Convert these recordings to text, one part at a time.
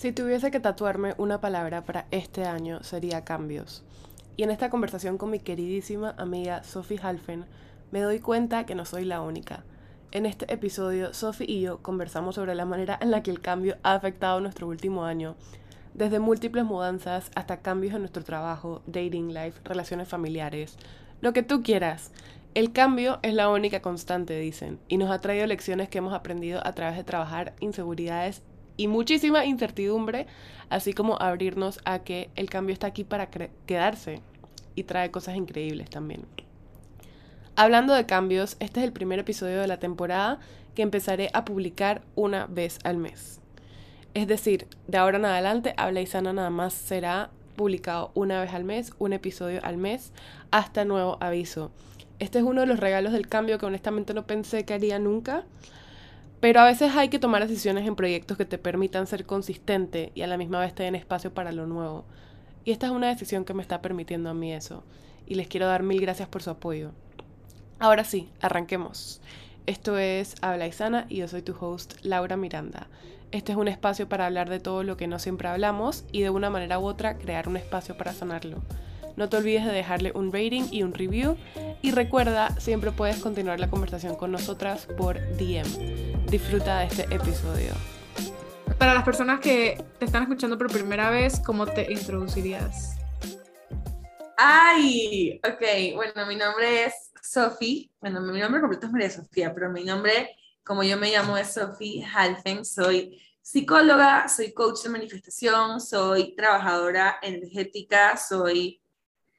Si tuviese que tatuarme una palabra para este año sería cambios. Y en esta conversación con mi queridísima amiga Sophie Halfen me doy cuenta que no soy la única. En este episodio, Sophie y yo conversamos sobre la manera en la que el cambio ha afectado nuestro último año, desde múltiples mudanzas hasta cambios en nuestro trabajo, dating life, relaciones familiares, lo que tú quieras. El cambio es la única constante, dicen, y nos ha traído lecciones que hemos aprendido a través de trabajar inseguridades y muchísima incertidumbre, así como abrirnos a que el cambio está aquí para quedarse y trae cosas increíbles también. Hablando de cambios, este es el primer episodio de la temporada que empezaré a publicar una vez al mes. Es decir, de ahora en adelante, Habla y Sana nada más será publicado una vez al mes, un episodio al mes, hasta nuevo aviso. Este es uno de los regalos del cambio que honestamente no pensé que haría nunca, pero a veces hay que tomar decisiones en proyectos que te permitan ser consistente y a la misma vez te den espacio para lo nuevo. Y esta es una decisión que me está permitiendo a mí eso. Y les quiero dar mil gracias por su apoyo. Ahora sí, arranquemos. Esto es Habla y Sana y yo soy tu host Laura Miranda. Este es un espacio para hablar de todo lo que no siempre hablamos y de una manera u otra crear un espacio para sanarlo. No te olvides de dejarle un rating y un review. Y recuerda, siempre puedes continuar la conversación con nosotras por DM. Disfruta de este episodio. Para las personas que te están escuchando por primera vez, ¿cómo te introducirías? Ay, ok, bueno, mi nombre es Sophie. Bueno, mi nombre completo es María Sofía, pero mi nombre, como yo me llamo, es Sophie Halfen. Soy psicóloga, soy coach de manifestación, soy trabajadora energética, soy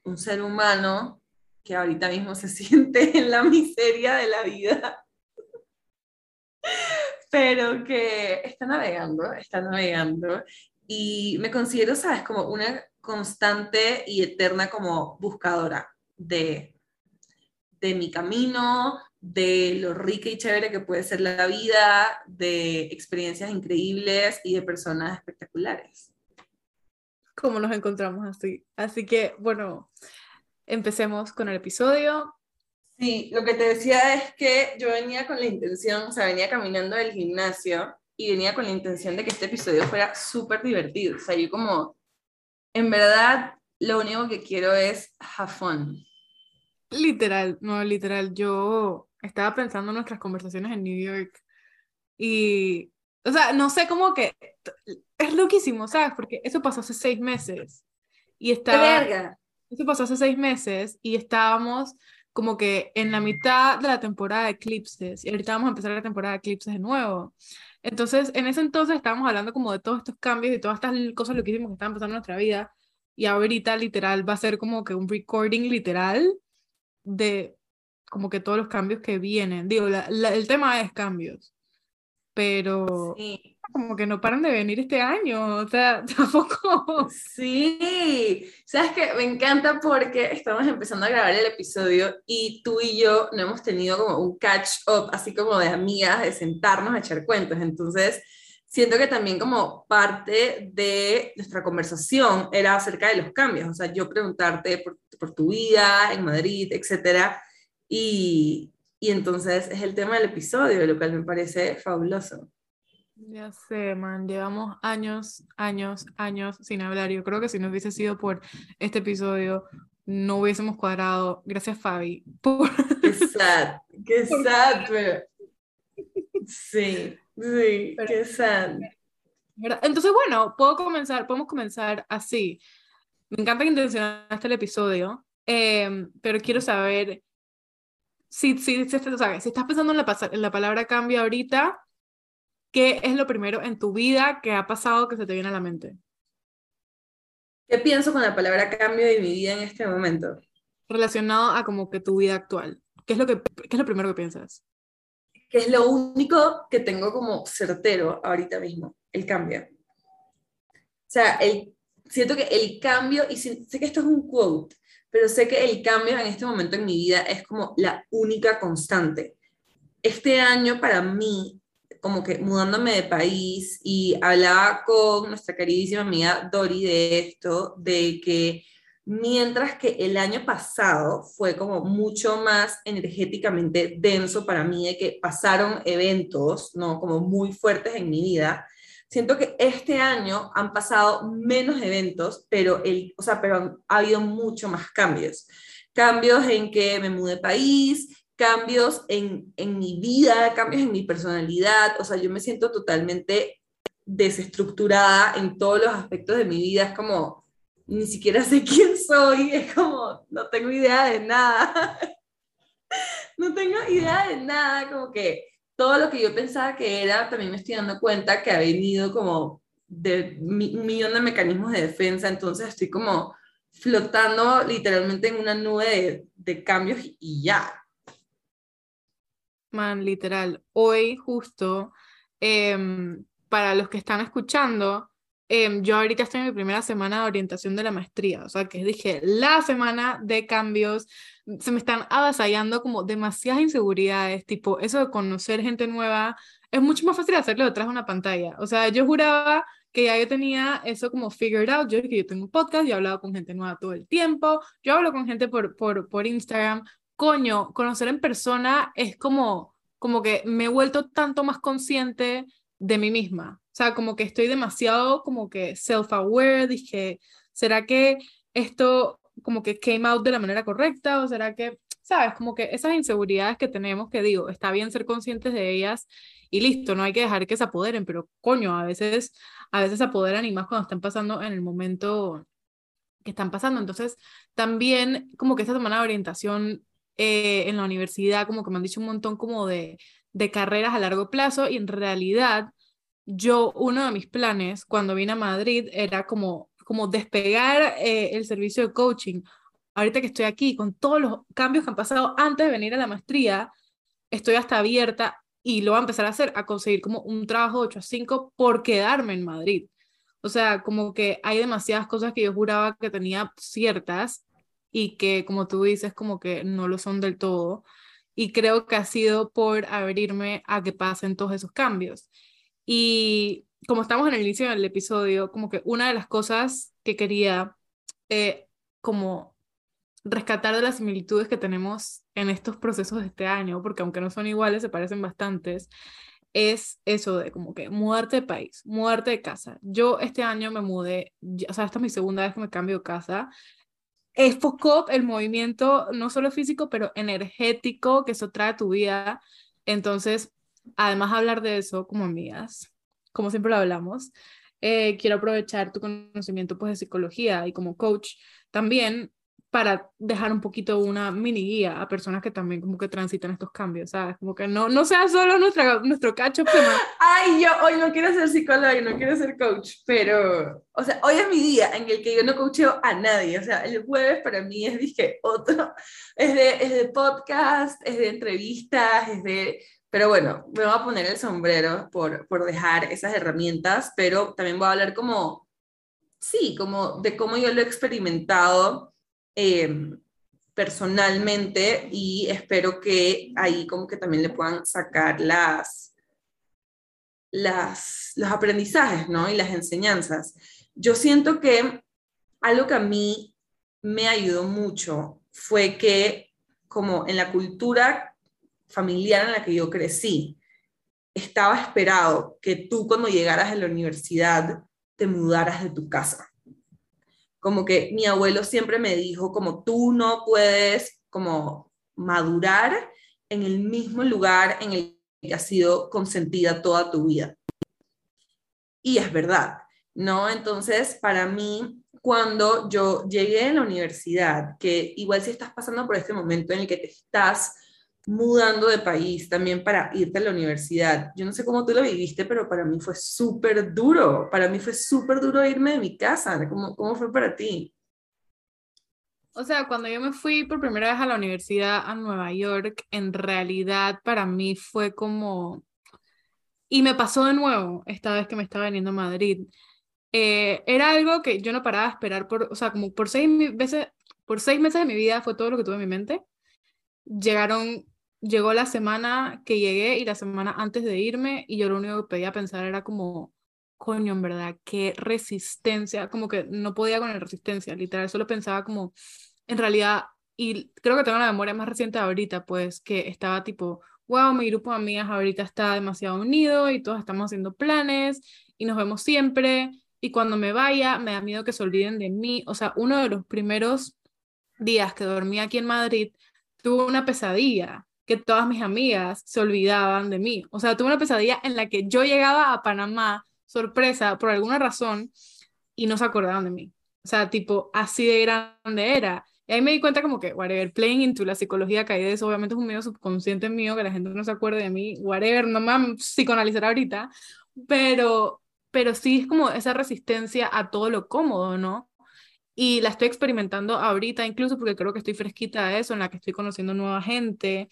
un ser humano que ahorita mismo se siente en la miseria de la vida, pero que está navegando, está navegando, y me considero, sabes, como una constante y eterna como buscadora de, de mi camino, de lo rica y chévere que puede ser la vida, de experiencias increíbles y de personas espectaculares cómo nos encontramos así. Así que, bueno, empecemos con el episodio. Sí, lo que te decía es que yo venía con la intención, o sea, venía caminando del gimnasio y venía con la intención de que este episodio fuera súper divertido. O sea, yo como, en verdad, lo único que quiero es have fun. Literal, no, literal. Yo estaba pensando en nuestras conversaciones en New York y, o sea, no sé cómo que es loquísimo, ¿sabes? Porque eso pasó hace seis meses. Y estaba... Eso pasó hace seis meses y estábamos como que en la mitad de la temporada de eclipses y ahorita vamos a empezar la temporada de eclipses de nuevo. Entonces, en ese entonces estábamos hablando como de todos estos cambios y todas estas cosas loquísimas que están pasando en nuestra vida y ahorita literal va a ser como que un recording literal de como que todos los cambios que vienen. Digo, el tema es cambios, pero sí como que no paran de venir este año, o sea, tampoco. Sí, sabes que me encanta porque estamos empezando a grabar el episodio y tú y yo no hemos tenido como un catch up, así como de amigas, de sentarnos a echar cuentos. Entonces, siento que también como parte de nuestra conversación era acerca de los cambios, o sea, yo preguntarte por, por tu vida en Madrid, etcétera, y, y entonces es el tema del episodio, lo cual me parece fabuloso. Ya sé, man, llevamos años, años, años sin hablar. Yo creo que si no hubiese sido por este episodio, no hubiésemos cuadrado. Gracias, Fabi. Por... Qué sad, qué sad, pero... Sí, sí, qué sad. Entonces, bueno, puedo comenzar, podemos comenzar así. Me encanta que intencionaste el episodio, em, pero quiero saber si, si, si, si estás pensando en la, en la palabra cambio ahorita, ¿qué es lo primero en tu vida que ha pasado que se te viene a la mente? ¿Qué pienso con la palabra cambio de mi vida en este momento? Relacionado a como que tu vida actual. ¿Qué es lo, que, qué es lo primero que piensas? Que es lo único que tengo como certero ahorita mismo, el cambio. O sea, el, siento que el cambio, y sé que esto es un quote, pero sé que el cambio en este momento en mi vida es como la única constante. Este año para mí como que mudándome de país y hablaba con nuestra queridísima amiga Dori de esto, de que mientras que el año pasado fue como mucho más energéticamente denso para mí, de que pasaron eventos, ¿no? Como muy fuertes en mi vida, siento que este año han pasado menos eventos, pero, el, o sea, pero ha habido mucho más cambios. Cambios en que me mudé país, cambios en, en mi vida, cambios en mi personalidad, o sea, yo me siento totalmente desestructurada en todos los aspectos de mi vida, es como, ni siquiera sé quién soy, es como, no tengo idea de nada, no tengo idea de nada, como que todo lo que yo pensaba que era, también me estoy dando cuenta que ha venido como un millón de mecanismos de defensa, entonces estoy como flotando literalmente en una nube de, de cambios y ya. Man, literal. Hoy justo, em, para los que están escuchando, em, yo ahorita estoy en mi primera semana de orientación de la maestría, o sea, que dije, la semana de cambios, se me están avasallando como demasiadas inseguridades, tipo, eso de conocer gente nueva, es mucho más fácil hacerlo detrás de una pantalla. O sea, yo juraba que ya yo tenía eso como figured out, yo que yo tengo un podcast, yo he hablado con gente nueva todo el tiempo, yo hablo con gente por, por, por Instagram, coño, conocer en persona es como, como que me he vuelto tanto más consciente de mí misma. O sea, como que estoy demasiado como que self-aware, dije, ¿será que esto como que came out de la manera correcta o será que, sabes, como que esas inseguridades que tenemos, que digo, está bien ser conscientes de ellas y listo, no hay que dejar que se apoderen, pero coño, a veces, a veces se apoderan y más cuando están pasando en el momento que están pasando. Entonces, también como que esta semana de orientación eh, en la universidad, como que me han dicho un montón como de, de carreras a largo plazo y en realidad yo, uno de mis planes cuando vine a Madrid era como, como despegar eh, el servicio de coaching. Ahorita que estoy aquí, con todos los cambios que han pasado antes de venir a la maestría, estoy hasta abierta y lo voy a empezar a hacer, a conseguir como un trabajo de 8 a 5 por quedarme en Madrid. O sea, como que hay demasiadas cosas que yo juraba que tenía ciertas y que, como tú dices, como que no lo son del todo. Y creo que ha sido por abrirme a que pasen todos esos cambios. Y como estamos en el inicio del episodio, como que una de las cosas que quería eh, como rescatar de las similitudes que tenemos en estos procesos de este año, porque aunque no son iguales, se parecen bastantes, es eso de como que mudarte de país, mudarte de casa. Yo este año me mudé, o sea, esta es mi segunda vez que me cambio de casa enfocó el movimiento no solo físico, pero energético que eso trae a tu vida. Entonces, además de hablar de eso como amigas, como siempre lo hablamos, eh, quiero aprovechar tu conocimiento pues, de psicología y como coach también para dejar un poquito una mini guía a personas que también como que transitan estos cambios, ¿sabes? Como que no, no sea solo nuestra, nuestro cacho. Ay, yo hoy no quiero ser psicóloga y no quiero ser coach, pero, o sea, hoy es mi día en el que yo no coacheo a nadie, o sea, el jueves para mí es, dije, otro, es de, es de podcast, es de entrevistas, es de... Pero bueno, me voy a poner el sombrero por, por dejar esas herramientas, pero también voy a hablar como, sí, como de cómo yo lo he experimentado Em, personalmente y espero que ahí como que también le puedan sacar las, las, los aprendizajes, ¿no? Y las enseñanzas. Yo siento que algo que a mí me ayudó mucho fue que como en la cultura familiar en la que yo crecí, estaba esperado que tú cuando llegaras a la universidad te mudaras de tu casa como que mi abuelo siempre me dijo, como tú no puedes como madurar en el mismo lugar en el que has sido consentida toda tu vida. Y es verdad, ¿no? Entonces, para mí, cuando yo llegué a la universidad, que igual si estás pasando por este momento en el que te estás mudando de país también para irte a la universidad. Yo no sé cómo tú lo viviste, pero para mí fue súper duro. Para mí fue súper duro irme de mi casa. ¿Cómo, ¿Cómo fue para ti? O sea, cuando yo me fui por primera vez a la universidad a Nueva York, en realidad para mí fue como... Y me pasó de nuevo esta vez que me estaba viniendo a Madrid. Eh, era algo que yo no paraba de esperar por, o sea, como por seis veces, por seis meses de mi vida fue todo lo que tuve en mi mente. Llegaron llegó la semana que llegué y la semana antes de irme y yo lo único que podía pensar era como, coño, en verdad, qué resistencia, como que no podía con la resistencia, literal, solo pensaba como, en realidad, y creo que tengo la memoria más reciente ahorita, pues que estaba tipo, wow, mi grupo de amigas ahorita está demasiado unido y todos estamos haciendo planes y nos vemos siempre y cuando me vaya me da miedo que se olviden de mí. O sea, uno de los primeros días que dormí aquí en Madrid, tuve una pesadilla que todas mis amigas se olvidaban de mí. O sea, tuve una pesadilla en la que yo llegaba a Panamá, sorpresa, por alguna razón, y no se acordaban de mí. O sea, tipo, así de grande era. Y ahí me di cuenta como que, whatever, playing into la psicología caída de eso, obviamente es un medio subconsciente mío, que la gente no se acuerde de mí, whatever, no me van a psicoanalizar ahorita, pero, pero sí es como esa resistencia a todo lo cómodo, ¿no? Y la estoy experimentando ahorita, incluso porque creo que estoy fresquita de eso, en la que estoy conociendo nueva gente,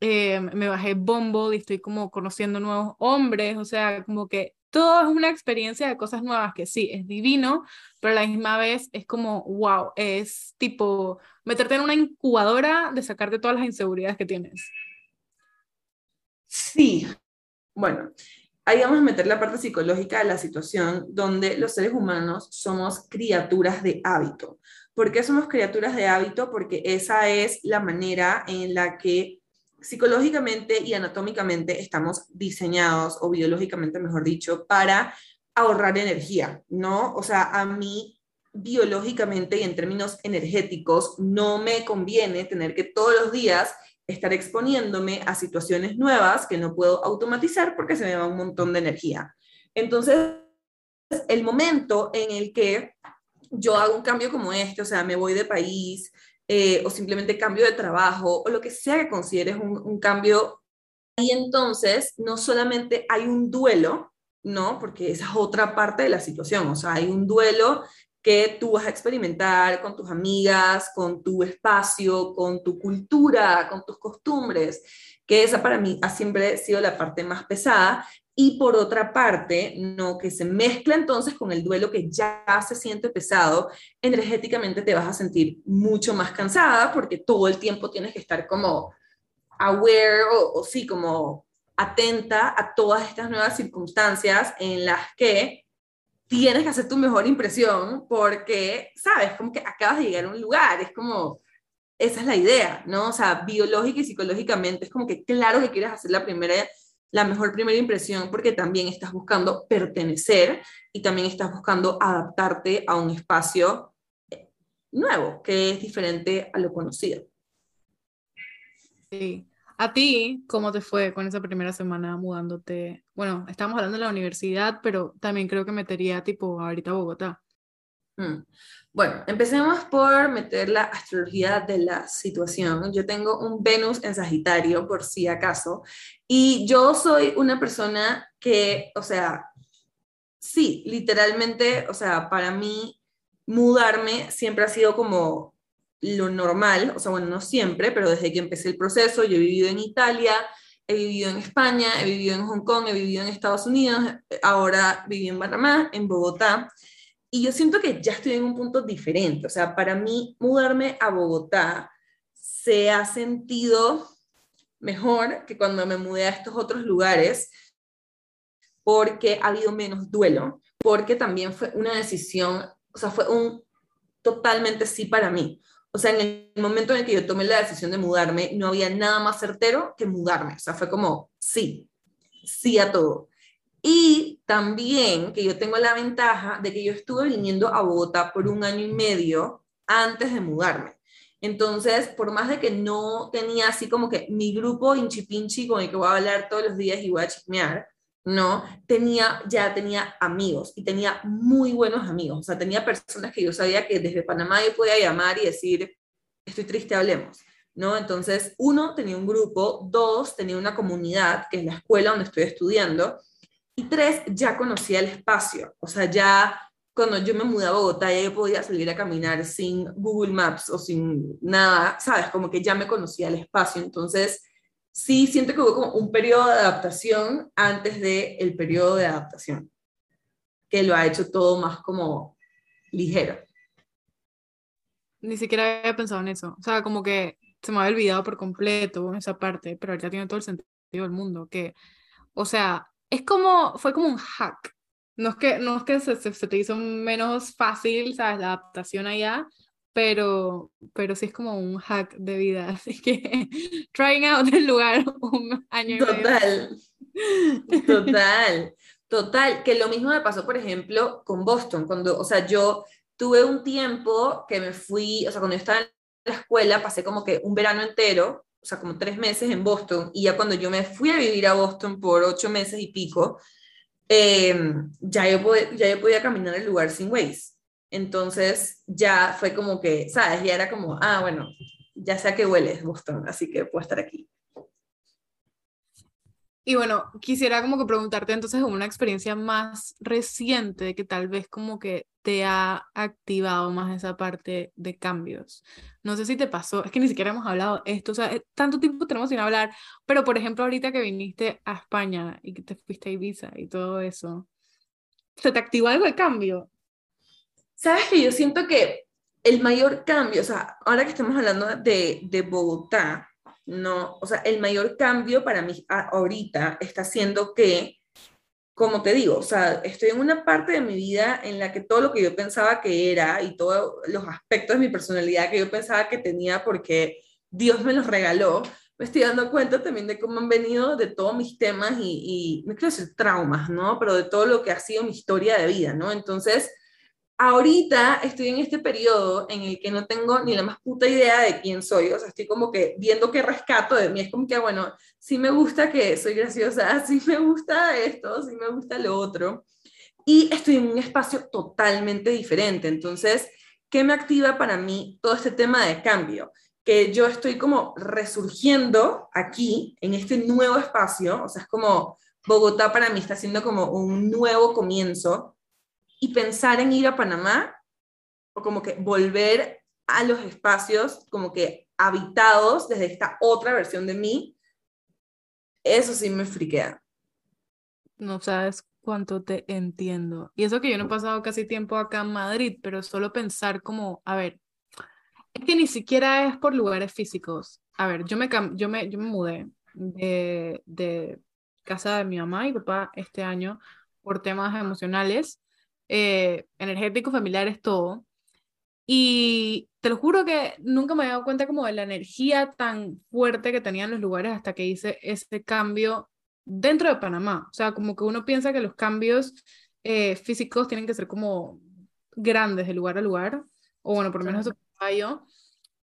eh, me bajé Bombo y estoy como conociendo nuevos hombres, o sea, como que todo es una experiencia de cosas nuevas que sí, es divino, pero a la misma vez es como, wow, es tipo meterte en una incubadora de sacarte todas las inseguridades que tienes. Sí, bueno, ahí vamos a meter la parte psicológica de la situación donde los seres humanos somos criaturas de hábito. ¿Por qué somos criaturas de hábito? Porque esa es la manera en la que psicológicamente y anatómicamente estamos diseñados, o biológicamente mejor dicho, para ahorrar energía, ¿no? O sea, a mí biológicamente y en términos energéticos no me conviene tener que todos los días estar exponiéndome a situaciones nuevas que no puedo automatizar porque se me va un montón de energía. Entonces, el momento en el que yo hago un cambio como este, o sea, me voy de país, eh, o simplemente cambio de trabajo, o lo que sea que consideres un, un cambio. Y entonces no solamente hay un duelo, ¿no? Porque esa es otra parte de la situación, o sea, hay un duelo que tú vas a experimentar con tus amigas, con tu espacio, con tu cultura, con tus costumbres, que esa para mí ha siempre sido la parte más pesada, y por otra parte, no que se mezcla entonces con el duelo que ya se siente pesado, energéticamente te vas a sentir mucho más cansada porque todo el tiempo tienes que estar como aware o, sí, como atenta a todas estas nuevas circunstancias en las que tienes que hacer tu mejor impresión porque, sabes, como que acabas de llegar a un lugar, es como, esa es la idea, ¿no? O sea, biológica y psicológicamente es como que claro que quieres hacer la primera la mejor primera impresión porque también estás buscando pertenecer y también estás buscando adaptarte a un espacio eh, nuevo, que es diferente a lo conocido. Sí. ¿A ti cómo te fue con esa primera semana mudándote? Bueno, estamos hablando de la universidad, pero también creo que metería tipo ahorita Bogotá. Mm. Bueno, empecemos por meter la astrología de la situación. Yo tengo un Venus en Sagitario, por si acaso, y yo soy una persona que, o sea, sí, literalmente, o sea, para mí mudarme siempre ha sido como lo normal, o sea, bueno, no siempre, pero desde que empecé el proceso, yo he vivido en Italia, he vivido en España, he vivido en Hong Kong, he vivido en Estados Unidos, ahora viví en Panamá, en Bogotá, y yo siento que ya estoy en un punto diferente. O sea, para mí mudarme a Bogotá se ha sentido mejor que cuando me mudé a estos otros lugares porque ha habido menos duelo, porque también fue una decisión, o sea, fue un totalmente sí para mí. O sea, en el momento en el que yo tomé la decisión de mudarme, no había nada más certero que mudarme. O sea, fue como sí, sí a todo. Y también que yo tengo la ventaja de que yo estuve viniendo a Bogotá por un año y medio antes de mudarme. Entonces, por más de que no tenía así como que mi grupo pinchi con el que voy a hablar todos los días y voy a chismear, no, tenía, ya tenía amigos y tenía muy buenos amigos. O sea, tenía personas que yo sabía que desde Panamá yo podía llamar y decir, estoy triste, hablemos. ¿No? Entonces, uno, tenía un grupo, dos, tenía una comunidad, que es la escuela donde estoy estudiando, y tres, ya conocía el espacio, o sea, ya cuando yo me mudé a Bogotá, ya yo podía salir a caminar sin Google Maps o sin nada, ¿sabes? Como que ya me conocía el espacio. Entonces, sí siento que hubo como un periodo de adaptación antes del el periodo de adaptación, que lo ha hecho todo más como ligero. Ni siquiera había pensado en eso. O sea, como que se me había olvidado por completo esa parte, pero ya tiene todo el sentido del mundo. Que, o sea, es como, fue como un hack. No es que, no es que se, se, te hizo menos fácil, ¿sabes? La adaptación allá, pero, pero sí es como un hack de vida. Así que trying out el lugar un año Total. Total. Total, que lo mismo me pasó, por ejemplo, con Boston, cuando, o sea, yo tuve un tiempo que me fui, o sea, cuando yo estaba en la escuela, pasé como que un verano entero, o sea, como tres meses en Boston, y ya cuando yo me fui a vivir a Boston por ocho meses y pico, eh, ya, yo podía, ya yo podía caminar el lugar sin Waze. Entonces ya fue como que, ¿sabes? Ya era como, ah, bueno, ya sé a qué huele Boston, así que puedo estar aquí. Y bueno, quisiera como que preguntarte entonces una experiencia más reciente que tal vez como que te ha activado más esa parte de cambios. No sé si te pasó, es que ni siquiera hemos hablado esto, o sea, eh, tanto tiempo tenemos sin hablar, pero por ejemplo ahorita que viniste a España y que te fuiste a Ibiza y todo eso, ¿se te activó algo de cambio? Sabes que yo siento que el mayor cambio, o sea, ahora que estamos hablando de, de Bogotá, no, o sea, el mayor cambio para mí ahorita está siendo que, como te digo, o sea, estoy en una parte de mi vida en la que todo lo que yo pensaba que era y todos los aspectos de mi personalidad que yo pensaba que tenía porque Dios me los regaló, me estoy dando cuenta también de cómo han venido de todos mis temas y, y no quiero decir traumas, ¿no? Pero de todo lo que ha sido mi historia de vida, ¿no? Entonces, ahorita estoy en este periodo en el que no tengo ni la más puta idea de quién soy, o sea, estoy como que viendo qué rescato de mí, es como que, bueno, sí me gusta que soy graciosa, sí me gusta esto, sí me gusta lo otro, y estoy en un espacio totalmente diferente, entonces, ¿qué me activa para mí todo este tema de cambio? Que yo estoy como resurgiendo aquí, en este nuevo espacio, o sea, es como Bogotá para mí está siendo como un nuevo comienzo, y pensar en ir a Panamá o como que volver a los espacios como que habitados desde esta otra versión de mí, eso sí me friquea. No sabes cuánto te entiendo. Y eso que yo no he pasado casi tiempo acá en Madrid, pero solo pensar como, a ver, es que ni siquiera es por lugares físicos. A ver, yo me, yo me, yo me mudé de, de casa de mi mamá y papá este año por temas emocionales eh, energético, familiar, es todo. Y te lo juro que nunca me había dado cuenta como de la energía tan fuerte que tenían los lugares hasta que hice ese cambio dentro de Panamá. O sea, como que uno piensa que los cambios eh, físicos tienen que ser como grandes de lugar a lugar, o bueno, por lo menos eso yo.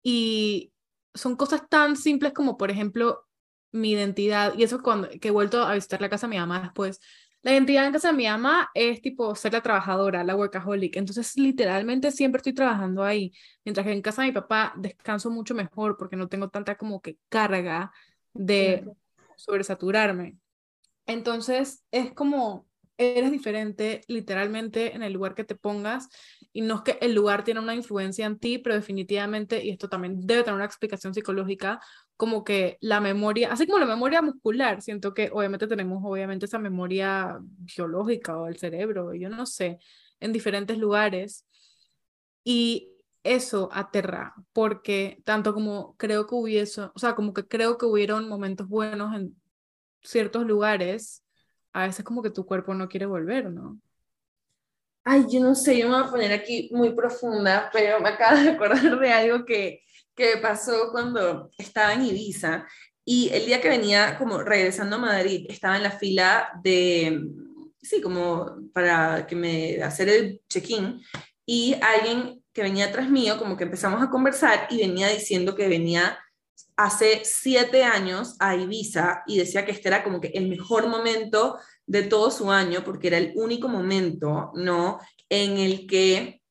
Y son cosas tan simples como, por ejemplo, mi identidad. Y eso cuando que he vuelto a visitar la casa de mi mamá después, la identidad en casa de mi mamá es tipo ser la trabajadora, la workaholic. Entonces, literalmente siempre estoy trabajando ahí. Mientras que en casa de mi papá descanso mucho mejor porque no tengo tanta como que carga de sobresaturarme. Entonces, es como eres diferente literalmente en el lugar que te pongas y no es que el lugar tiene una influencia en ti, pero definitivamente, y esto también debe tener una explicación psicológica, como que la memoria, así como la memoria muscular, siento que obviamente tenemos obviamente esa memoria biológica o el cerebro, yo no sé, en diferentes lugares. Y eso aterra, porque tanto como creo que hubiese, o sea, como que creo que hubieron momentos buenos en ciertos lugares, a veces como que tu cuerpo no quiere volver, ¿no? Ay, yo no sé, yo me voy a poner aquí muy profunda, pero me acabo de acordar de algo que, que pasó cuando estaba en Ibiza y el día que venía como regresando a Madrid, estaba en la fila de, sí, como para que me hacer el check-in y alguien que venía atrás mío, como que empezamos a conversar y venía diciendo que venía hace siete años a Ibiza y decía que este era como que el mejor momento de todo su año porque era el único momento, ¿no? En el que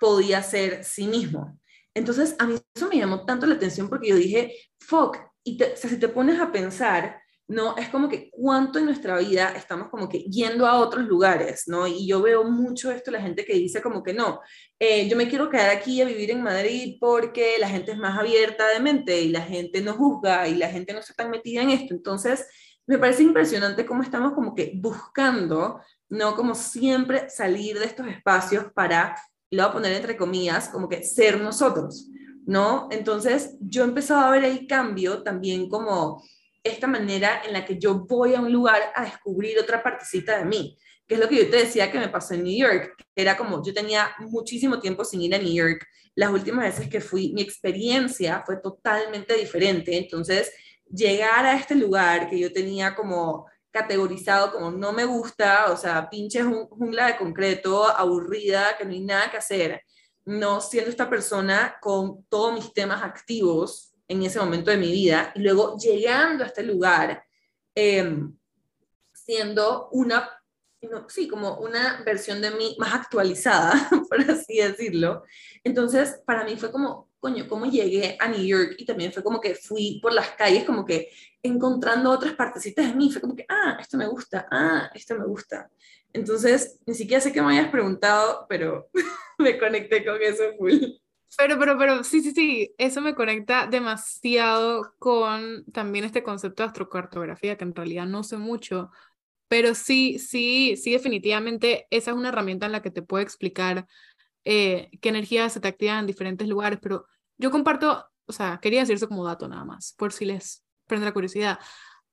podía ser sí mismo. Entonces, a mí eso me llamó tanto la atención porque yo dije, fuck, y si te pones a pensar, ¿no? Es como que cuánto en nuestra vida estamos como que yendo a otros lugares, ¿no? Y yo veo mucho esto, la gente que dice como que no, eh, yo me quiero quedar aquí a vivir en Madrid porque la gente es más abierta de mente y la gente no juzga y la gente no está tan metida en esto. Entonces, me parece impresionante cómo estamos como que buscando, ¿no? Como siempre salir de estos espacios para, lo voy a poner entre comillas, como que ser nosotros, ¿no? Entonces, yo he empezado a ver el cambio también como esta manera en la que yo voy a un lugar a descubrir otra partecita de mí, que es lo que yo te decía que me pasó en New York, era como yo tenía muchísimo tiempo sin ir a New York, las últimas veces que fui, mi experiencia fue totalmente diferente, entonces llegar a este lugar que yo tenía como categorizado como no me gusta, o sea, pinche jungla de concreto, aburrida, que no hay nada que hacer, no siendo esta persona con todos mis temas activos en ese momento de mi vida, y luego llegando a este lugar, em, siendo una, sí, como una versión de mí más actualizada, por así decirlo. Entonces, para mí fue como, coño, cómo llegué a New York y también fue como que fui por las calles como que encontrando otras partecitas de mí, fue como que, ah, esto me gusta, ah, esto me gusta. Entonces, ni siquiera sé que me hayas preguntado, pero me conecté con eso full. Pero, pero, pero, sí, sí, sí, eso me conecta demasiado con también este concepto de astrocartografía, que en realidad no sé mucho, pero sí, sí, sí, definitivamente esa es una herramienta en la que te puedo explicar eh, qué energías se te activan en diferentes lugares, pero yo comparto, o sea, quería decir eso como dato nada más, por si les prende la curiosidad,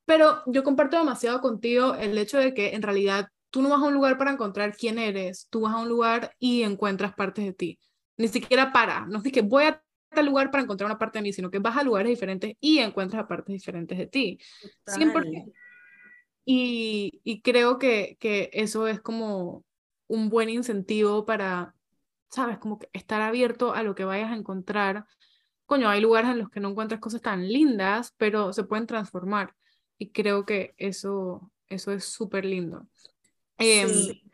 pero yo comparto demasiado contigo el hecho de que en realidad tú no vas a un lugar para encontrar quién eres, tú vas a un lugar y encuentras partes de ti, ni siquiera para, no es que voy a tal lugar para encontrar una parte de mí, sino que vas a lugares diferentes y encuentras partes diferentes de ti. 100%. Y, y creo que, que eso es como un buen incentivo para, ¿sabes? Como que estar abierto a lo que vayas a encontrar. Coño, hay lugares en los que no encuentras cosas tan lindas, pero se pueden transformar. Y creo que eso, eso es súper lindo. Em, sí.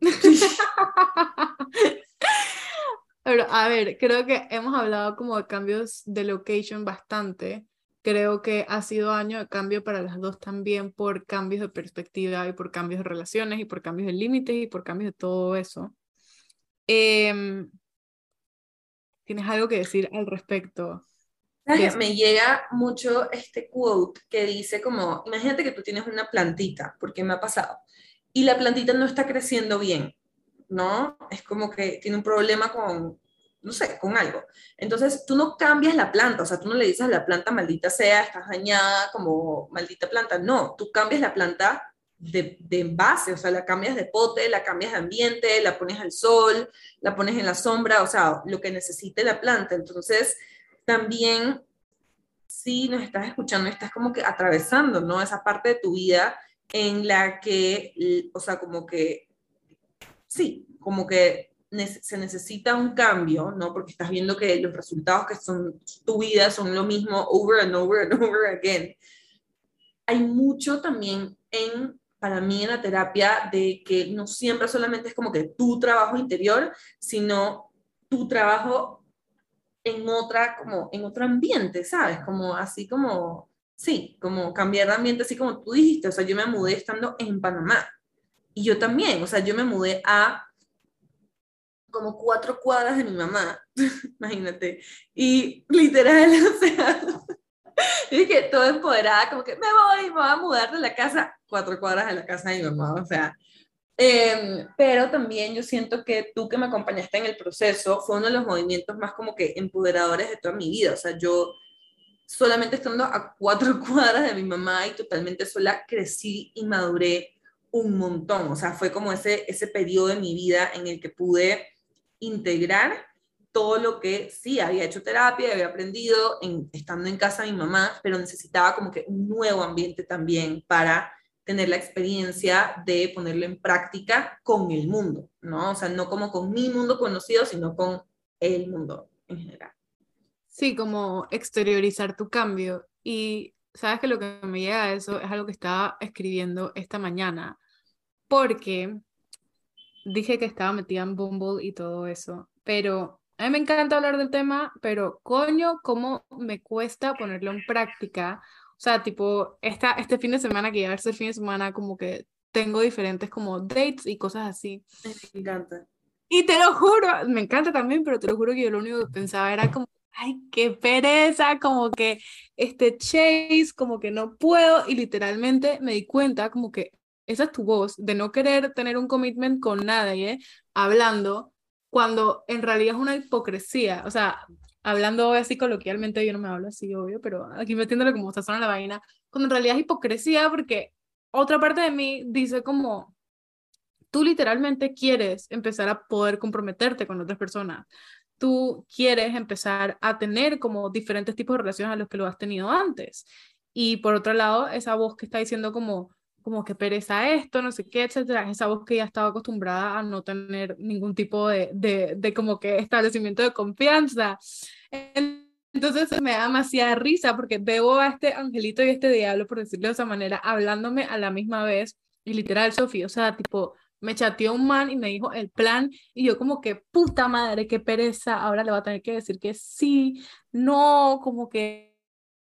Pero a ver, creo que hemos hablado como de cambios de location bastante. Creo que ha sido año de cambio para las dos también por cambios de perspectiva y por cambios de relaciones y por cambios de límites y por cambios de todo eso. Em, ¿Tienes algo que decir al respecto? Me llega mucho este quote que dice como, imagínate que tú tienes una plantita, porque me ha pasado, y la plantita no está creciendo bien, ¿no? Es como que tiene un problema con, no sé, con algo. Entonces, tú no cambias la planta, o sea, tú no le dices a la planta, maldita sea, estás dañada como maldita planta. No, tú cambias la planta de, de envase, o sea, la cambias de pote, la cambias de ambiente, la pones al sol, la pones en la sombra, o sea, lo que necesite la planta. Entonces, también, si nos estás escuchando, estás como que atravesando, ¿no? Esa parte de tu vida en la que, o sea, como que, sí, como que se necesita un cambio, ¿no? Porque estás viendo que los resultados que son tu vida son lo mismo over and over and over again. Hay mucho también en, para mí en la terapia de que no siempre solamente es como que tu trabajo interior, sino tu trabajo en otra, como en otro ambiente, ¿sabes? Como así como, sí, como cambiar de ambiente, así como tú dijiste, o sea, yo me mudé estando en Panamá. Y yo también, o sea, yo me mudé a como cuatro cuadras de mi mamá, imagínate. Y literal, o sea, dije, todo empoderada, como que me voy, me voy a mudar de la casa, cuatro cuadras de la casa de mi mamá, o sea. Em, pero también yo siento que tú que me acompañaste en el proceso fue uno de los movimientos más como que empoderadores de toda mi vida. O sea, yo solamente estando a cuatro cuadras de mi mamá y totalmente sola, crecí y maduré un montón. O sea, fue como ese, ese periodo de mi vida en el que pude integrar todo lo que sí había hecho terapia, había aprendido en, estando en casa de mi mamá, pero necesitaba como que un nuevo ambiente también para tener la experiencia de ponerlo en práctica con el mundo, ¿no? O sea, no como con mi mundo conocido, sino con el mundo en general. Sí, como exteriorizar tu cambio. Y sabes que lo que me llega a eso es algo que estaba escribiendo esta mañana, porque dije que estaba metida en Bumble y todo eso, pero a mí me encanta hablar del tema, pero coño, cómo me cuesta ponerlo en práctica. O sea, tipo, esta, este fin de semana que ya este fin de semana como que tengo diferentes como dates y cosas así. Me encanta. Y te lo juro, me encanta también, pero te lo juro que yo lo único que pensaba era como, ay, qué pereza, como que este chase, como que no puedo, y literalmente me di cuenta como que esa es tu voz, de no querer tener un commitment con nadie, hablando, cuando en realidad es una hipocresía. O sea, hablando así coloquialmente, yo no me hablo así, obvio, pero aquí metiéndole como sazón a la vaina, cuando en realidad es hipocresía porque otra parte de mí dice como, tú literalmente quieres empezar a poder comprometerte con otras personas. Tú quieres empezar a tener como diferentes tipos de relaciones a los que lo has tenido antes. Y por otro lado, esa voz que está diciendo como, como que pereza esto, no sé qué, etcétera, esa voz que ya estaba acostumbrada a no tener ningún tipo de, de, de como que establecimiento de confianza. Entonces me da demasiada risa porque veo a este angelito y este diablo, por decirlo de esa manera, hablándome a la misma vez. Y literal, Sofía, o sea, tipo, me chateó un man y me dijo el plan y yo como que puta madre, qué pereza, ahora le va a tener que decir que sí, no, como que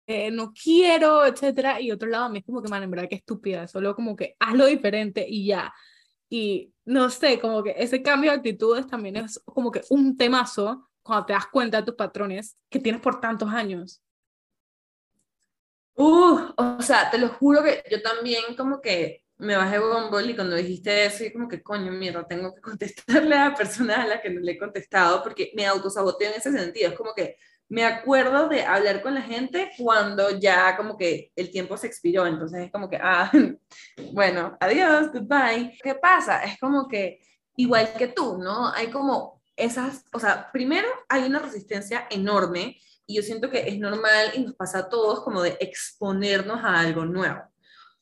eh, no quiero, etcétera, y otro lado a mí es como que man, en verdad que estúpida, solo como que hazlo diferente y ya. Y no sé, como que ese cambio de actitudes también es como que un temazo cuando te das cuenta de tus patrones que tienes por tantos años. Uh, o sea, te lo juro que yo también como que me bajé Bumble y cuando dijiste eso, y como que coño, mierda, tengo que contestarle a personas a las que no le he contestado porque me autosaboteo en ese sentido. Es como que me acuerdo de hablar con la gente cuando ya como que el tiempo se expiró, entonces es como que, ah, bueno, adiós, goodbye. ¿Qué pasa? Es como que igual que tú, ¿no? Hay como esas, o sea, primero hay una resistencia enorme y yo siento que es normal y nos pasa a todos como de exponernos a algo nuevo,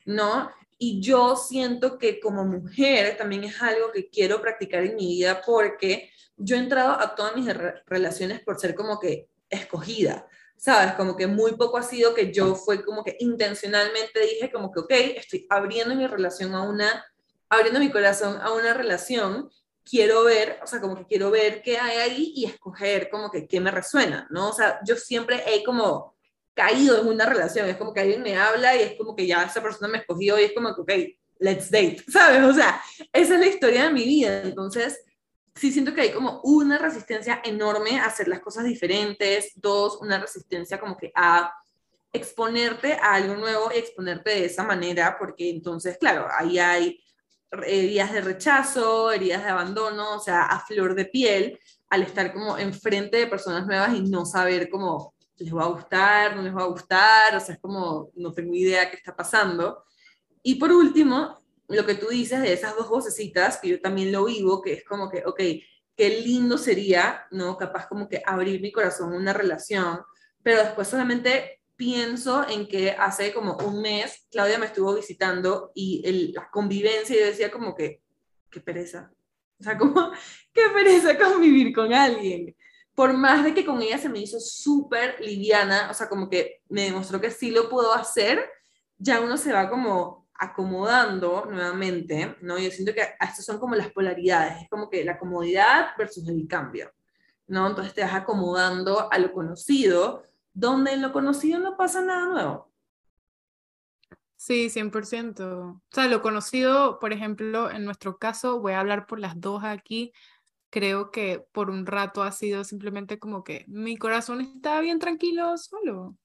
¿no? Y yo siento que como mujer también es algo que quiero practicar en mi vida porque yo he entrado a todas mis relaciones por ser como que escogida, ¿sabes? Como que muy poco ha sido que yo fue como que intencionalmente dije como que, ok, estoy abriendo mi relación a una, abriendo mi corazón a una relación, quiero ver, o sea, como que quiero ver qué hay ahí y escoger como que qué me resuena, ¿no? O sea, yo siempre he como caído en una relación, es como que alguien me habla y es como que ya esa persona me escogió y es como que, ok, let's date, ¿sabes? O sea, esa es la historia de mi vida, entonces sí siento que hay como una resistencia enorme a hacer las cosas diferentes, dos, una resistencia como que a exponerte a algo nuevo y exponerte de esa manera, porque entonces, claro, ahí hay heridas de rechazo, heridas de abandono, o sea, a flor de piel, al estar como enfrente de personas nuevas y no saber cómo les va a gustar, no les va a gustar, o sea, es como, no tengo idea qué está pasando. Y por último, lo que tú dices de esas dos vocecitas, que yo también lo vivo, que es como que, ok, qué lindo sería, ¿no? Capaz como que abrir mi corazón a una relación, pero después solamente pienso en que hace como un mes Claudia me estuvo visitando y el, la convivencia, yo decía como que, qué pereza. O sea, como, qué pereza convivir con alguien por más de que con ella se me hizo súper liviana, o sea, como que me demostró que sí lo puedo hacer, ya uno se va como acomodando nuevamente, ¿no? Yo siento que estas son como las polaridades, es como que la comodidad versus el cambio, ¿no? Entonces te vas acomodando a lo conocido, donde en lo conocido no pasa nada nuevo. Sí, 100%. O sea, lo conocido, por ejemplo, en nuestro caso, voy a hablar por las dos aquí, creo que por un rato ha sido simplemente como que mi corazón está bien tranquilo solo.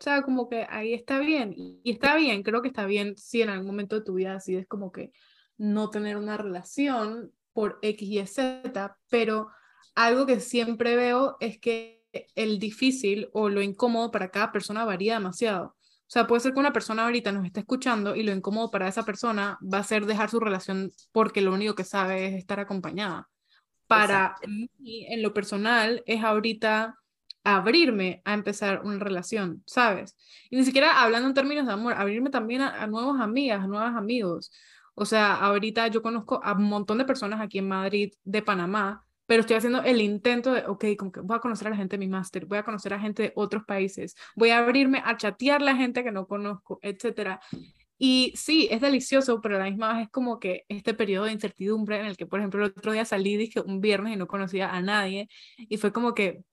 O sea, como que ahí está bien. Y está bien, creo que está bien si en algún momento de tu vida decides como que no tener una relación por X y Z, pero algo que siempre veo es que el difícil o lo incómodo para cada persona varía demasiado. O sea, puede ser que una persona ahorita nos esté escuchando y lo incómodo para esa persona va a ser dejar su relación porque lo único que sabe es estar acompañada para mí, en lo personal, es ahorita abrirme a empezar una relación, ¿sabes? Y ni siquiera hablando en términos de amor, abrirme también a, nuevas amigas, a nuevos amigos. O sea, ahorita yo conozco a un montón de personas aquí en Madrid, de Panamá, pero estoy haciendo el intento de, ok, como que voy a conocer a la gente de mi máster, voy a conocer a gente de otros países, voy a abrirme a chatear a la gente que no conozco, etcétera. Y sí, es delicioso, pero a la misma vez es como que este periodo de incertidumbre en el que, por ejemplo, el otro día salí, dije un viernes y no conocía a nadie, y fue como que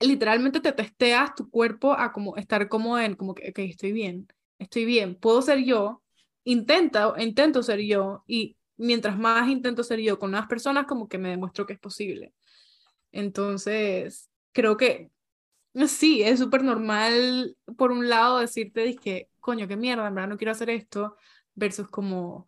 literalmente te testeas tu cuerpo a como estar como en, como que, ok, estoy bien, estoy bien, puedo ser yo, intenta, intento ser yo, y mientras más intento ser yo con nuevas personas, como que me demuestro que es posible. Entonces, creo que sí, es súper normal, por un lado, decirte, dije, coño, qué mierda, en verdad no quiero hacer esto, versus como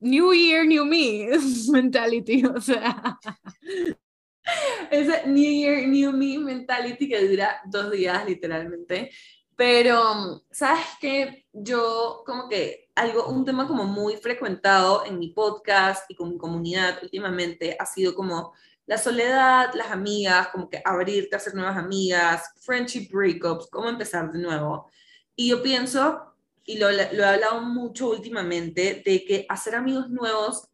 New Year, New Me mentality, o sea. Ese New Year, New Me mentality que dura dos días literalmente. Pero, ¿sabes qué? Yo como que algo, un tema como muy frecuentado en mi podcast y con mi comunidad últimamente ha sido como la soledad, las amigas, como que abrirte a hacer nuevas amigas, friendship breakups, cómo empezar de nuevo. Y yo pienso, y lo, lo he hablado mucho últimamente, de que hacer amigos nuevos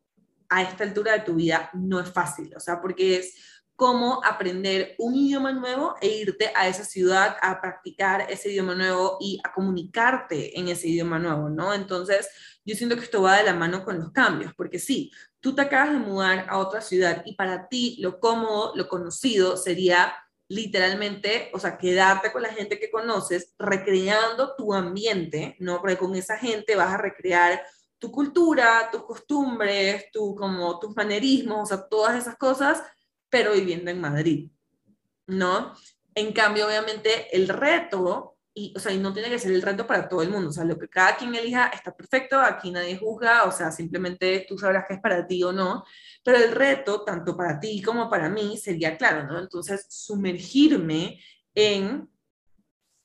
a esta altura de tu vida no es fácil, o sea, porque es como aprender un idioma nuevo e irte a esa ciudad a practicar ese idioma nuevo y a comunicarte en ese idioma nuevo, ¿no? Entonces, yo siento que esto va de la mano con los cambios, porque sí, tú te acabas de mudar a otra ciudad y para ti lo cómodo, lo conocido sería literalmente, o sea, quedarte con la gente que conoces, recreando tu ambiente, ¿no? Porque con esa gente vas a recrear tu cultura, tus costumbres, tu, como, tus manerismos, o sea, todas esas cosas, pero viviendo en Madrid, ¿no? En cambio, obviamente, el reto, y, o sea, y no tiene que ser el reto para todo el mundo, o sea, lo que cada quien elija está perfecto, aquí nadie juzga, o sea, simplemente tú sabrás qué es para ti o no, pero el reto, tanto para ti como para mí, sería claro, ¿no? Entonces, sumergirme en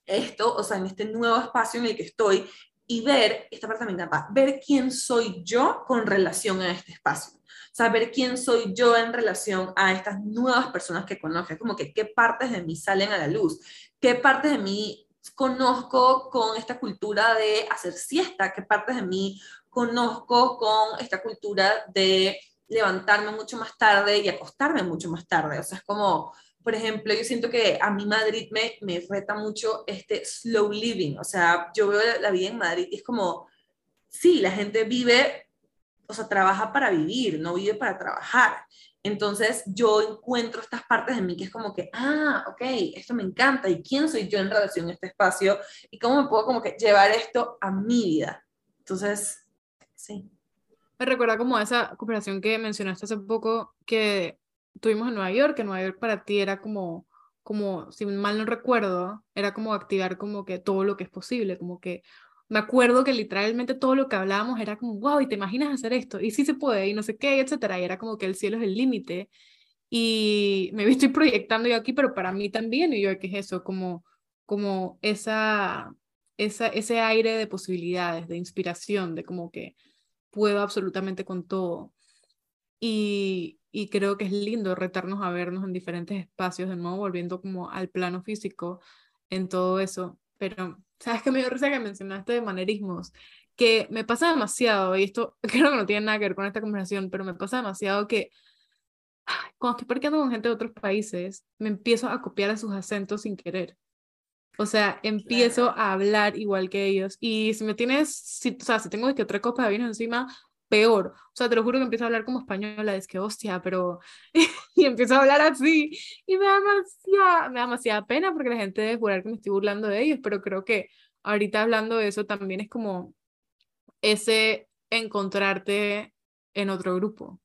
esto, o sea, en este nuevo espacio en el que estoy y ver, esta parte me encanta, ver quién soy yo con relación a este espacio. Saber quién soy yo en relación a estas nuevas personas que conozco. como que qué partes de mí salen a la luz, qué partes de mí conozco con esta cultura de hacer siesta, qué partes de mí conozco con esta cultura de levantarme mucho más tarde y acostarme mucho más tarde. O sea, es como, por ejemplo, yo siento que a mí Madrid me, me reta mucho este slow living. O sea, yo veo la vida en Madrid y es como, sí, la gente vive, o sea, trabaja para vivir, no vive para trabajar. Entonces yo encuentro estas partes de mí que es como que, ah, ok, esto me encanta y quién soy yo en relación a este espacio y cómo me puedo como que llevar esto a mi vida. Entonces, sí. Me recuerda como esa cooperación que mencionaste hace poco que tuvimos en Nueva York, que Nueva York para ti era como, como, si mal no recuerdo, era como activar como que todo lo que es posible, como que me acuerdo que literalmente todo lo que hablábamos era como, wow, y te imaginas hacer esto, y sí se puede, y no sé qué, etcétera, y era como que el cielo es el límite, y me estoy proyectando yo aquí, pero para mí también, y yo, ¿qué es eso? Como, como esa, esa, ese aire de posibilidades, de inspiración, de como que puedo absolutamente con todo. Y, y creo que es lindo retarnos a vernos en diferentes espacios, de nuevo volviendo como al plano físico en todo eso. Pero, ¿sabes qué me dio risa que mencionaste de manerismos? Que me pasa demasiado, y esto creo que no tiene nada que ver con esta conversación, pero me pasa demasiado que cuando estoy parqueando con gente de otros países, me empiezo a copiar a sus acentos sin querer. O sea, empiezo a hablar igual que ellos. Y si me tienes, si, o sea, si tengo que otra copa de vino encima, peor. O sea, te lo juro que empiezo a hablar como española, es que hostia, pero. y empiezo a hablar así. Y me da demasiada, me da demasiada pena porque la gente debe jurar que me estoy burlando de ellos, pero creo que ahorita hablando de eso también es como ese encontrarte en otro grupo.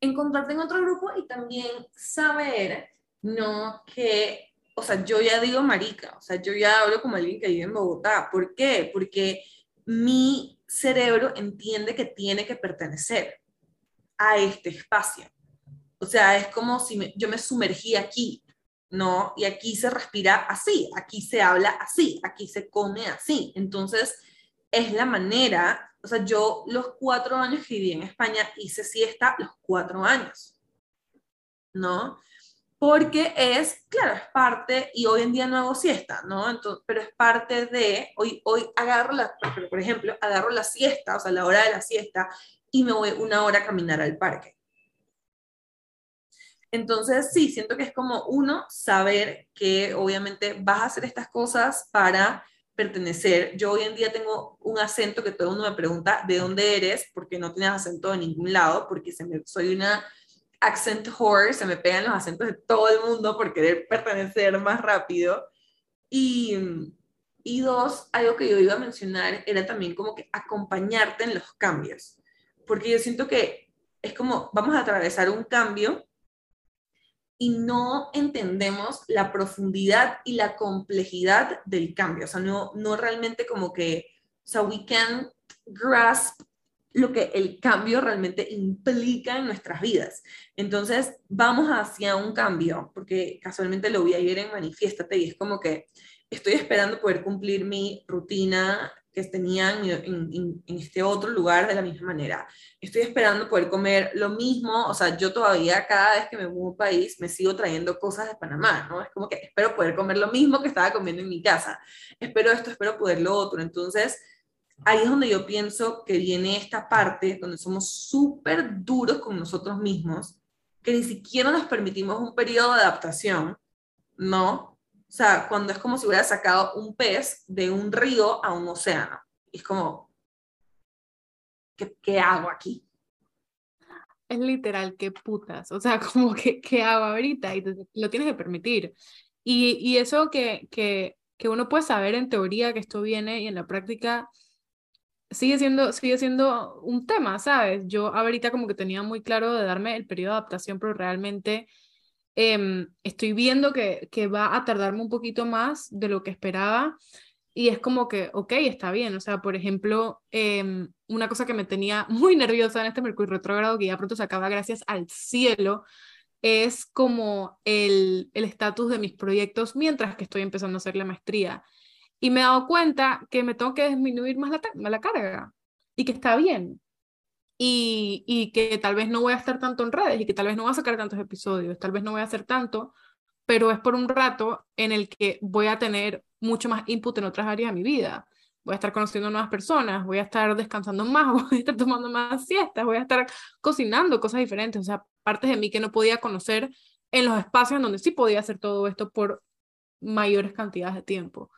Encontrarte en otro grupo y también saber, ¿no? Que o sea, yo ya digo marica, o sea, yo ya hablo como alguien que vive en Bogotá. ¿Por qué? Porque mi cerebro entiende que tiene que pertenecer a este espacio. O sea, es como si yo me sumergí aquí, ¿no? Y aquí se respira así, aquí se habla así, aquí se come así. Entonces, es la manera, o sea, yo los cuatro años que viví en España hice siesta los cuatro años, ¿no? Porque es, claro, es parte, y hoy en día no hago siesta, ¿no? Entonces, pero es parte de, hoy, hoy agarro la, por ejemplo, agarro la siesta, o sea, la hora de la siesta, y me voy una hora a caminar al parque. Entonces, sí, siento que es como uno, saber que obviamente vas a hacer estas cosas para pertenecer. Yo hoy en día tengo un acento que todo el mundo me pregunta, ¿de dónde eres? Porque no tienes acento de ningún lado, porque se me, soy una accent horror, se me pegan los acentos de todo el mundo por querer pertenecer más rápido. Y, y dos, algo que yo iba a mencionar era también como que acompañarte en los cambios, porque yo siento que es como vamos a atravesar un cambio y no entendemos la profundidad y la complejidad del cambio, o sea, no, no realmente como que, o sea, we can grasp lo que el cambio realmente implica en nuestras vidas. Entonces, vamos hacia un cambio, porque casualmente lo vi ayer en Manifiéstate y es como que estoy esperando poder cumplir mi rutina que tenía en, este otro lugar de la misma manera. Estoy esperando poder comer lo mismo, o sea, yo todavía cada vez que me muevo a un país me sigo trayendo cosas de Panamá, ¿no? Es como que espero poder comer lo mismo que estaba comiendo en mi casa. Espero esto, espero poder lo otro. Entonces, ahí es donde yo pienso que viene esta parte donde somos súper duros con nosotros mismos, que ni siquiera nos permitimos un periodo de adaptación, ¿no? O sea, cuando es como si hubiera sacado un pez de un río a un océano. Es como, ¿qué, qué hago aquí? Es literal, qué putas. O sea, como que, ¿qué hago ahorita? Y lo tienes que permitir. Y, y eso que, que, que uno puede saber en teoría que esto viene y en la práctica sigue siendo, sigue siendo un tema, ¿sabes? Yo ahorita como que tenía muy claro de darme el periodo de adaptación, pero realmente Em, estoy viendo que, que va a tardarme un poquito más de lo que esperaba y es como que, ok, está bien. O sea, por ejemplo, em, una cosa que me tenía muy nerviosa en este Mercurio retrógrado, que ya pronto se acaba gracias al cielo, es como el estatus de mis proyectos mientras que estoy empezando a hacer la maestría. Y me he dado cuenta que me tengo que disminuir más la, la carga y que está bien y, y, que tal vez no voy a estar tanto en redes y que tal vez no voy a sacar tantos episodios, tal vez no voy a hacer tanto, pero es por un rato en el que voy a tener mucho más input en otras áreas de mi vida. Voy a estar conociendo nuevas personas, voy a estar descansando más, voy a estar tomando más siestas, voy a estar cocinando cosas diferentes, o sea, partes de mí que no podía conocer en los espacios en donde sí podía hacer todo esto por mayores cantidades de tiempo.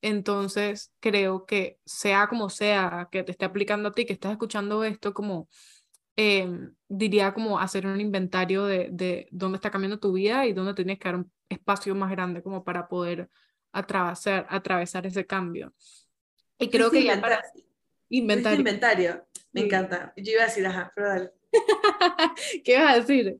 Entonces, creo que sea como sea, que te esté aplicando a ti, que estás escuchando esto, como em, diría como hacer un inventario de, de, dónde está cambiando tu vida y dónde tienes que dar un espacio más grande como para poder atravesar, atravesar ese cambio. Y creo que ya para... Inventario. inventario. Me encanta. Yo iba a decir, ajá, pero dale. ¿Qué ibas a decir?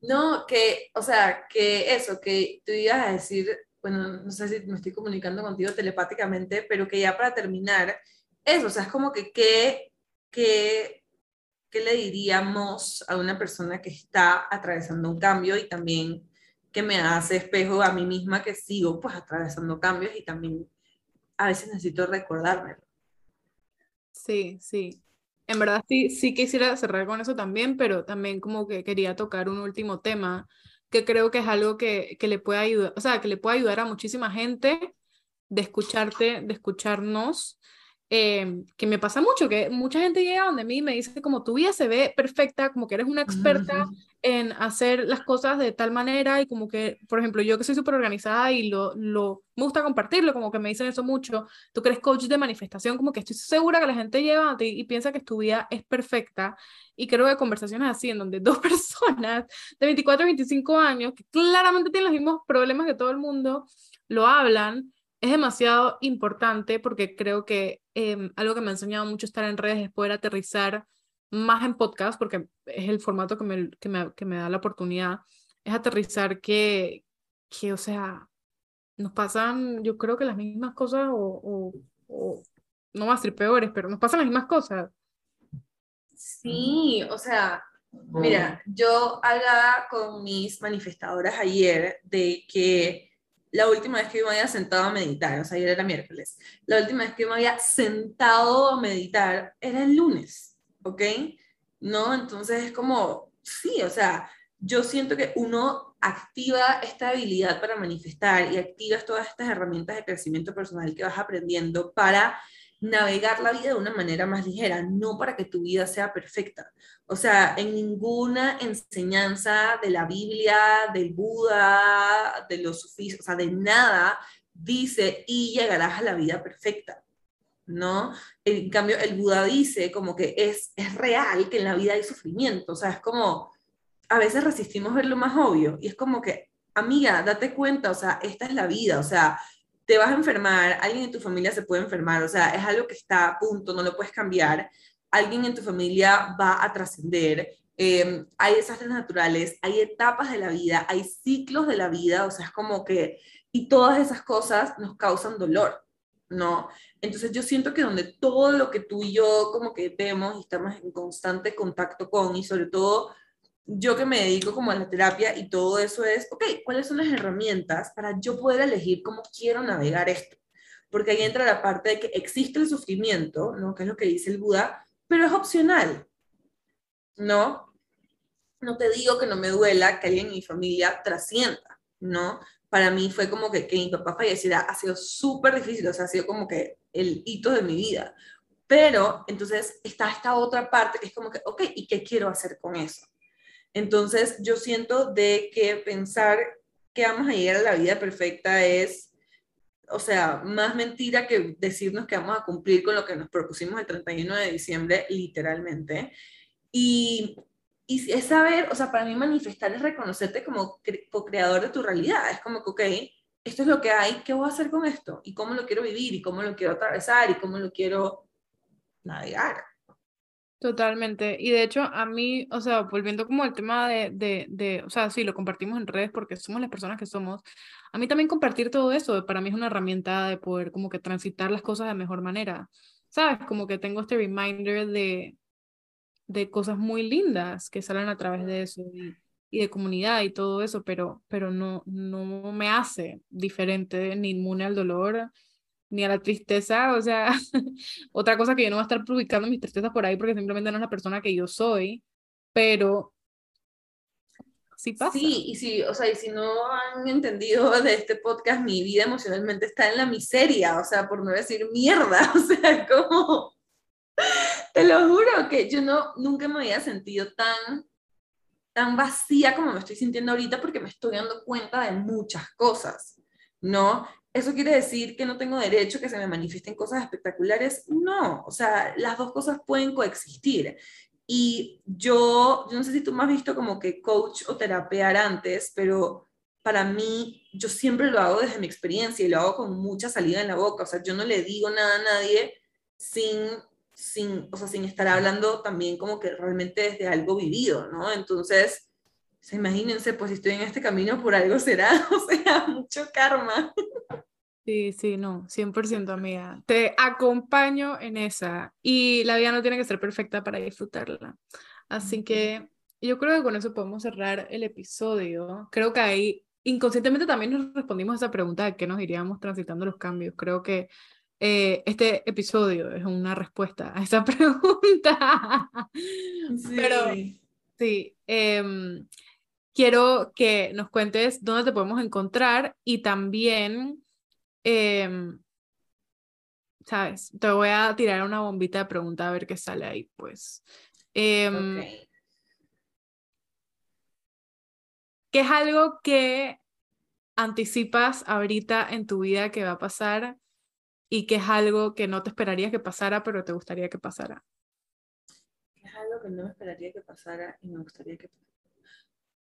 No, que, o sea, que eso, que tú ibas a decir bueno, no sé si me estoy comunicando contigo telepáticamente, pero que ya para terminar, eso, o sea, es como que qué, qué, qué le diríamos a una persona que está atravesando un cambio y también que me hace espejo a mí misma que sigo pues atravesando cambios y también a veces necesito recordármelo. Sí, sí. En verdad sí, sí quisiera cerrar con eso también, pero también como que quería tocar un último tema que creo que es algo que, que le puede ayudar, o sea, que le puede ayudar a muchísima gente de escucharte, de escucharnos Em, que me pasa mucho, que mucha gente llega donde mí y me dice como tu vida se ve perfecta, como que eres una experta en hacer las cosas de tal manera y como que, por ejemplo, yo que soy súper organizada y lo, lo, me gusta compartirlo, como que me dicen eso mucho, tú que eres coach de manifestación, como que estoy segura que la gente llega a ti y piensa que tu vida es perfecta y creo que conversaciones así en donde dos personas de 24 a 25 años que claramente tienen los mismos problemas que todo el mundo, lo hablan es demasiado importante porque creo que em, algo que me ha enseñado mucho estar en redes es poder aterrizar más en podcast, porque es el formato que me, que me, que me da la oportunidad, es aterrizar que, que, o sea, nos pasan, yo creo que las mismas cosas, o, o, no va a ser peores, pero nos pasan las mismas cosas. Sí, o sea, mira, yo hablaba con mis manifestadoras ayer de que la última vez que me había sentado a meditar, o sea, ayer era miércoles, la última vez que me había sentado a meditar era el lunes, ¿ok? ¿No? Entonces es como, sí, o sea, yo siento que uno activa esta habilidad para manifestar y activas todas estas herramientas de crecimiento personal que vas aprendiendo para navegar la vida de una manera más ligera, no para que tu vida sea perfecta. O sea, en ninguna enseñanza de la Biblia, del Buda, de los sufis, o sea, de nada dice y llegarás a la vida perfecta. ¿No? En cambio, el Buda dice como que es, es real que en la vida hay sufrimiento, o sea, es como, a veces resistimos ver lo más obvio, y es como que, amiga, date cuenta, o sea, esta es la vida, o sea, te vas a enfermar, alguien en tu familia se puede enfermar, o sea, es algo que está a punto, no lo puedes cambiar, alguien en tu familia va a trascender, em, hay desastres naturales, hay etapas de la vida, hay ciclos de la vida, o sea, es como que, y todas esas cosas nos causan dolor, ¿no? Entonces yo siento que donde todo lo que tú y yo como que vemos y estamos en constante contacto con, y sobre todo yo que me dedico como a la terapia y todo eso es, ok, ¿cuáles son las herramientas para yo poder elegir cómo quiero navegar esto? Porque ahí entra la parte de que existe el sufrimiento, ¿no? Que es lo que dice el Buda, pero es opcional, ¿no? No te digo que no me duela que alguien en mi familia trascienda, ¿no? Para mí fue como que, que mi papá falleciera ha sido súper difícil, o sea, ha sido como que el hito de mi vida. Pero entonces está esta otra parte que es como que, ok, ¿y qué quiero hacer con eso? Entonces yo siento de que pensar que vamos a llegar a la vida perfecta es, o sea, más mentira que decirnos que vamos a cumplir con lo que nos propusimos el 31 de diciembre, literalmente. Y, y es saber, o sea, para mí manifestar es reconocerte como co-creador de tu realidad. Es como que, ok, esto es lo que hay, ¿qué voy a hacer con esto? ¿Y cómo lo quiero vivir? ¿Y cómo lo quiero atravesar? ¿Y cómo lo quiero navegar? Totalmente. Y de hecho, a mí, o sea, volviendo como al tema de, de, de, o sea, sí, lo compartimos en redes porque somos las personas que somos. A mí también compartir todo eso, para mí es una herramienta de poder como que transitar las cosas de mejor manera. ¿Sabes? Como que tengo este reminder de, de cosas muy lindas que salen a través de eso y, y de comunidad y todo eso, pero, pero no, no me hace diferente ni inmune al dolor ni a la tristeza, o sea, otra cosa que yo no voy a estar publicando mis tristezas por ahí porque simplemente no es la persona que yo soy, pero sí pasa. Sí, y si, o sea, y si no han entendido de este podcast, mi vida emocionalmente está en la miseria, o sea, por no decir mierda, o sea, como, te lo juro que yo no, nunca me había sentido tan tan vacía como me estoy sintiendo ahorita porque me estoy dando cuenta de muchas cosas, ¿no? ¿Eso quiere decir que no tengo derecho a que se me manifiesten cosas espectaculares? No, o sea, las dos cosas pueden coexistir. Y yo, yo no sé si tú me has visto como que coach o terapear antes, pero para mí, yo siempre lo hago desde mi experiencia y lo hago con mucha salida en la boca. O sea, yo no le digo nada a nadie sin, sin, o sea, sin estar hablando también como que realmente desde algo vivido, ¿no? Entonces, imagínense, pues si estoy en este camino por algo será, o sea, mucho karma. Sí, sí, no, 100% amiga. Te acompaño en esa. Y la vida no tiene que ser perfecta para disfrutarla. Así que yo creo que con eso podemos cerrar el episodio. Creo que ahí inconscientemente también nos respondimos a esa pregunta de qué nos iríamos transitando los cambios. Creo que eh, este episodio es una respuesta a esa pregunta. Sí. Pero sí, em, quiero que nos cuentes dónde te podemos encontrar y también, em, ¿sabes? Te voy a tirar una bombita de pregunta a ver qué sale ahí, pues. Em, ¿Qué es algo que anticipas ahorita en tu vida que va a pasar y qué es algo que no te esperaría que pasara, pero te gustaría que pasara? ¿Qué es algo que no me esperaría que pasara y me gustaría que pasara?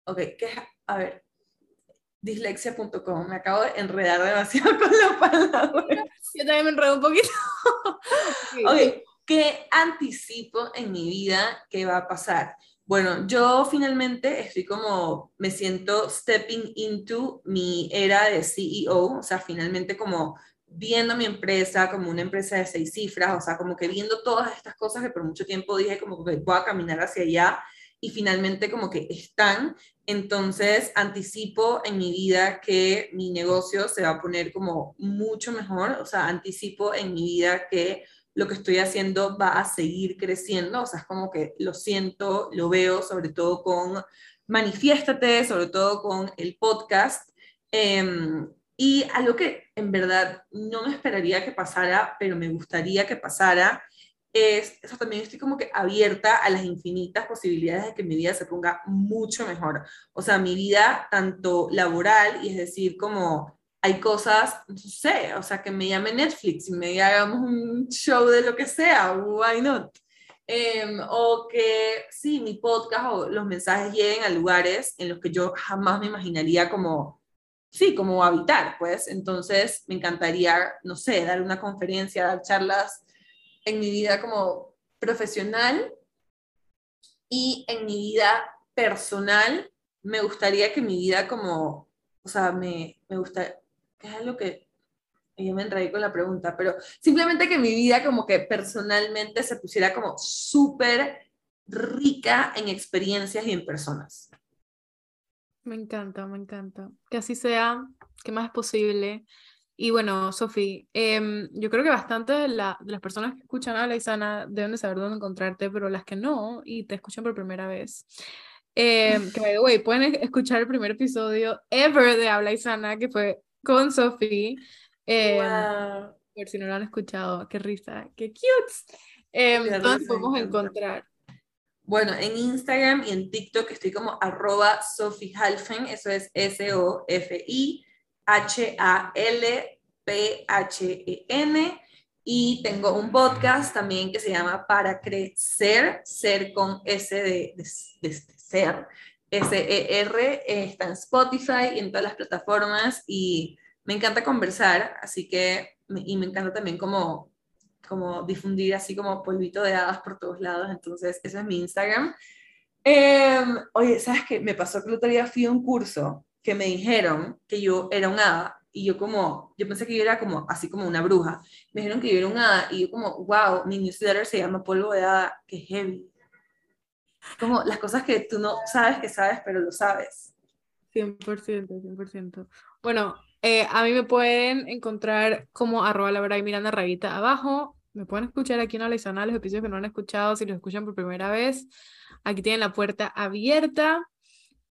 Ok, ¿qué es? A ver, dislexia.com. Me acabo de enredar demasiado con la palabra. Yo también me enredo un poquito. ok, ¿qué anticipo en mi vida que va a pasar? Bueno, yo finalmente estoy como, me siento stepping into mi era de CEO, o sea, finalmente como viendo mi empresa como una empresa de seis cifras, o sea, como que viendo todas estas cosas que por mucho tiempo dije como que voy a caminar hacia allá y finalmente como que están, entonces anticipo en mi vida que mi negocio se va a poner como mucho mejor, o sea, anticipo en mi vida que lo que estoy haciendo va a seguir creciendo, o sea, es como que lo siento, lo veo, sobre todo con Manifiéstate, sobre todo con el podcast. Em, y algo que en verdad no me esperaría que pasara, pero me gustaría que pasara, es, eso también estoy como que abierta a las infinitas posibilidades de que mi vida se ponga mucho mejor. O sea, mi vida tanto laboral, y es decir, como hay cosas, no sé, o sea, que me llame Netflix y me hagamos un show de lo que sea, why not? Em, o que sí, mi podcast o los mensajes lleguen a lugares en los que yo jamás me imaginaría como, sí, como habitar, pues. Entonces, me encantaría, no sé, dar una conferencia, dar charlas en mi vida como profesional y en mi vida personal, me gustaría que mi vida como, o sea, me, me gusta, que es algo que yo me enredé con la pregunta, pero simplemente que mi vida como que personalmente se pusiera como súper rica en experiencias y en personas. Me encanta, me encanta. Que así sea, que más es posible. Y bueno, Sofi, em, yo creo que bastante de, la, de, las personas que escuchan a Sana deben de saber dónde encontrarte, pero las que no y te escuchan por primera vez, eh, que by the way, pueden escuchar el primer episodio ever de Habla Sana, que fue con Sofi. Eh, Por si no lo han escuchado, qué risa, qué cute. Eh, ¿Dónde podemos encontrar? Bueno, en Instagram y en TikTok estoy como arroba Sophie Halfen, eso es S-O-F-I-H-A-L-P-H-E-N. Y tengo un podcast también que se llama Para Crecer, ser con S de, de, de ser, S-E-R, está en Spotify y en todas las plataformas y me encanta conversar, así que, y me encanta también como como difundir así como polvito de hadas por todos lados, entonces ese es mi Instagram. Em, oye, ¿sabes qué? Me pasó que el otro día fui a un curso que me dijeron que yo era un hada y yo como, yo pensé que yo era como, así como una bruja. Me dijeron que yo era un hada y yo como, wow, mi newsletter se llama Polvo de Hada, que heavy. Como las cosas que tú no sabes que sabes, pero lo sabes. 100%, 100%. Bueno, eh, a mí me pueden encontrar como arroba la verdad y mirando rayita abajo. Me pueden escuchar aquí en Alisana los episodios que no han escuchado, si los escuchan por primera vez. Aquí tienen la puerta abierta.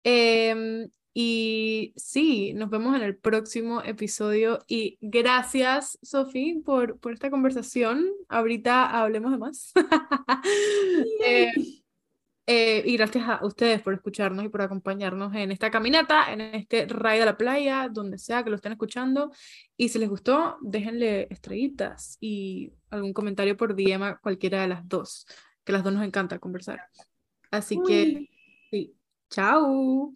Em, y sí, nos vemos en el próximo episodio. Y gracias, Sofi, por, por esta conversación. Ahorita hablemos de más. Eh, y gracias a ustedes por escucharnos y por acompañarnos en esta caminata, en este raid de la playa, donde sea que lo estén escuchando. Y si les gustó, déjenle estrellitas y algún comentario por DM a cualquiera de las dos, que las dos nos encanta conversar. Así que, sí, chao.